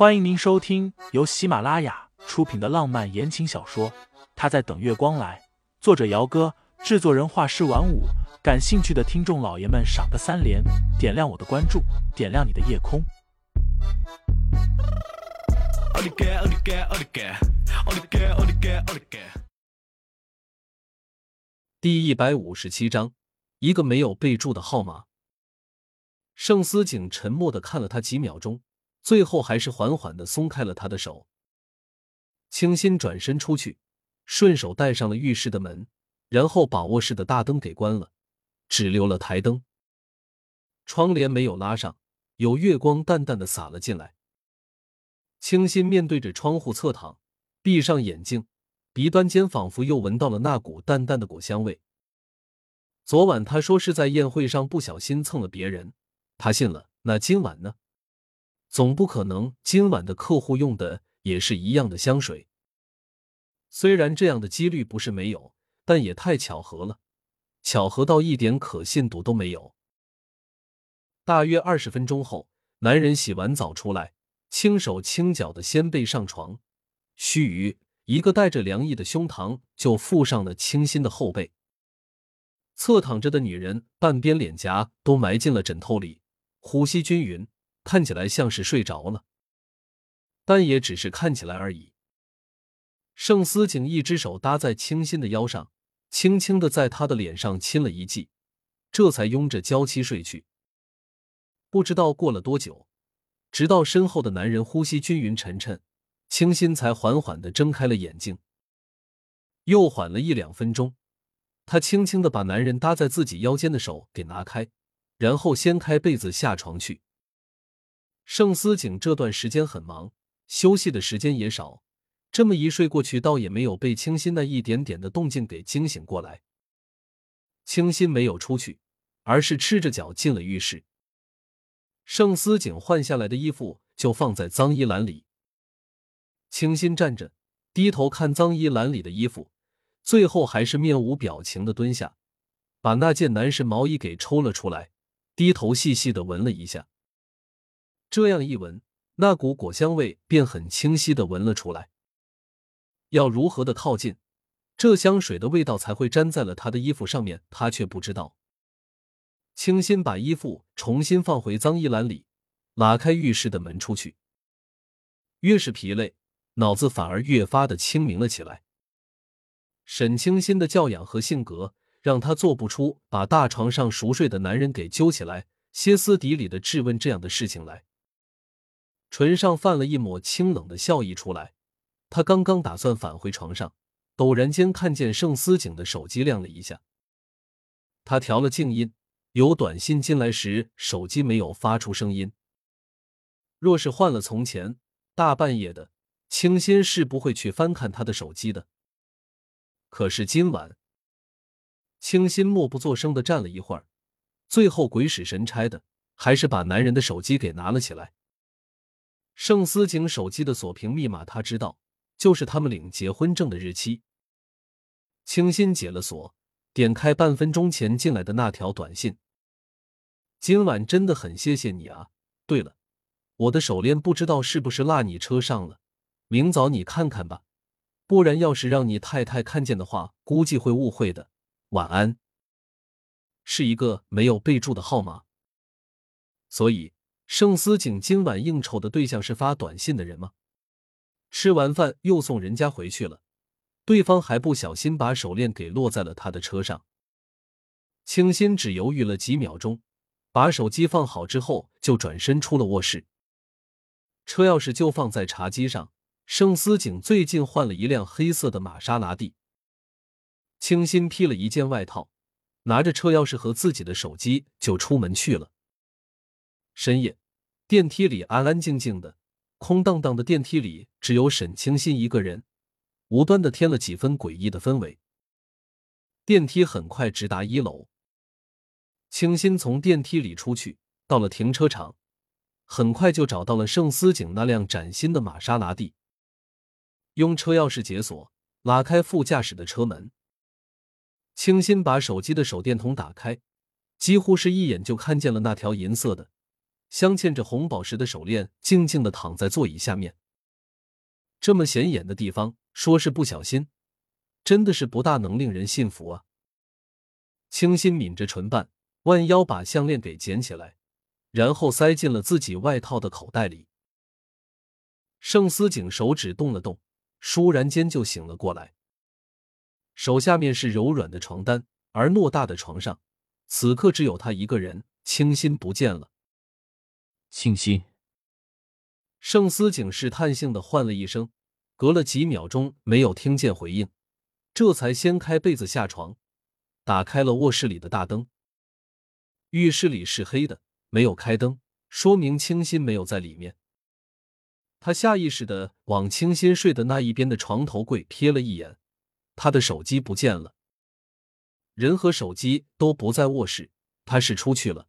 欢迎您收听由喜马拉雅出品的浪漫言情小说《他在等月光来》，作者：姚哥，制作人：画师晚舞。感兴趣的听众老爷们，赏个三连，点亮我的关注，点亮你的夜空。第一百五十七章，一个没有备注的号码。盛思景沉默的看了他几秒钟。最后还是缓缓的松开了他的手，清新转身出去，顺手带上了浴室的门，然后把卧室的大灯给关了，只留了台灯。窗帘没有拉上，有月光淡淡的洒了进来。清新面对着窗户侧躺，闭上眼睛，鼻端间仿佛又闻到了那股淡淡的果香味。昨晚他说是在宴会上不小心蹭了别人，他信了。那今晚呢？总不可能今晚的客户用的也是一样的香水。虽然这样的几率不是没有，但也太巧合了，巧合到一点可信度都没有。大约二十分钟后，男人洗完澡出来，轻手轻脚的掀被上床，须臾，一个带着凉意的胸膛就附上了清新的后背。侧躺着的女人半边脸颊都埋进了枕头里，呼吸均匀。看起来像是睡着了，但也只是看起来而已。盛思景一只手搭在清新的腰上，轻轻的在他的脸上亲了一记，这才拥着娇妻睡去。不知道过了多久，直到身后的男人呼吸均匀沉沉，清新才缓缓的睁开了眼睛。又缓了一两分钟，他轻轻的把男人搭在自己腰间的手给拿开，然后掀开被子下床去。盛思景这段时间很忙，休息的时间也少。这么一睡过去，倒也没有被清新那一点点的动静给惊醒过来。清新没有出去，而是赤着脚进了浴室。盛思景换下来的衣服就放在脏衣篮里。清新站着，低头看脏衣篮里的衣服，最后还是面无表情的蹲下，把那件男士毛衣给抽了出来，低头细细的闻了一下。这样一闻，那股果香味便很清晰的闻了出来。要如何的靠近，这香水的味道才会粘在了他的衣服上面，他却不知道。清新把衣服重新放回脏衣篮里，拉开浴室的门出去。越是疲累，脑子反而越发的清明了起来。沈清新的教养和性格，让他做不出把大床上熟睡的男人给揪起来，歇斯底里的质问这样的事情来。唇上泛了一抹清冷的笑意出来，他刚刚打算返回床上，陡然间看见盛思景的手机亮了一下。他调了静音，有短信进来时，手机没有发出声音。若是换了从前，大半夜的，清新是不会去翻看他的手机的。可是今晚，清新默不作声的站了一会儿，最后鬼使神差的，还是把男人的手机给拿了起来。盛思景手机的锁屏密码他知道，就是他们领结婚证的日期。清新解了锁，点开半分钟前进来的那条短信：“今晚真的很谢谢你啊！对了，我的手链不知道是不是落你车上了，明早你看看吧，不然要是让你太太看见的话，估计会误会的。晚安。”是一个没有备注的号码，所以。盛思景今晚应酬的对象是发短信的人吗？吃完饭又送人家回去了，对方还不小心把手链给落在了他的车上。清新只犹豫了几秒钟，把手机放好之后就转身出了卧室。车钥匙就放在茶几上。盛思景最近换了一辆黑色的玛莎拉蒂。清新披了一件外套，拿着车钥匙和自己的手机就出门去了。深夜。电梯里安安静静的，空荡荡的电梯里只有沈清新一个人，无端的添了几分诡异的氛围。电梯很快直达一楼，清新从电梯里出去，到了停车场，很快就找到了盛思景那辆崭新的玛莎拉蒂，用车钥匙解锁，拉开副驾驶的车门。清新把手机的手电筒打开，几乎是一眼就看见了那条银色的。镶嵌着红宝石的手链静静的躺在座椅下面。这么显眼的地方，说是不小心，真的是不大能令人信服啊。清新抿着唇瓣，弯腰把项链给捡起来，然后塞进了自己外套的口袋里。盛思景手指动了动，倏然间就醒了过来。手下面是柔软的床单，而偌大的床上，此刻只有他一个人。清新不见了。清新。盛思景试探性的唤了一声，隔了几秒钟没有听见回应，这才掀开被子下床，打开了卧室里的大灯。浴室里是黑的，没有开灯，说明清新没有在里面。他下意识的往清新睡的那一边的床头柜瞥了一眼，他的手机不见了，人和手机都不在卧室，他是出去了。